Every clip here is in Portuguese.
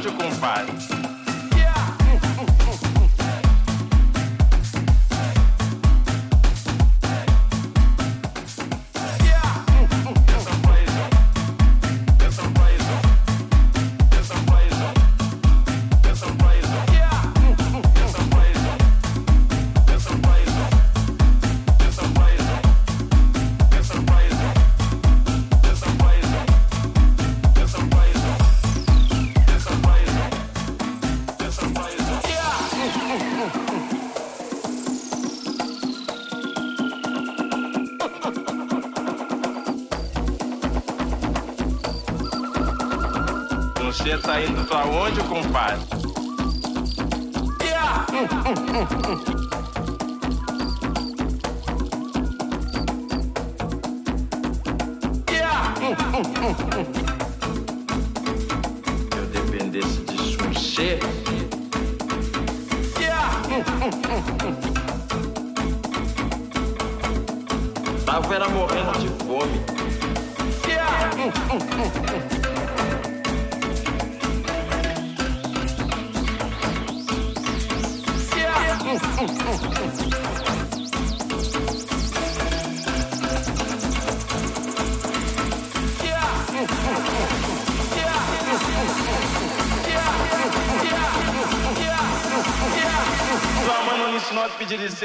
onde, compadre? Onde, compadre?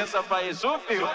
Licença pra isso, filho?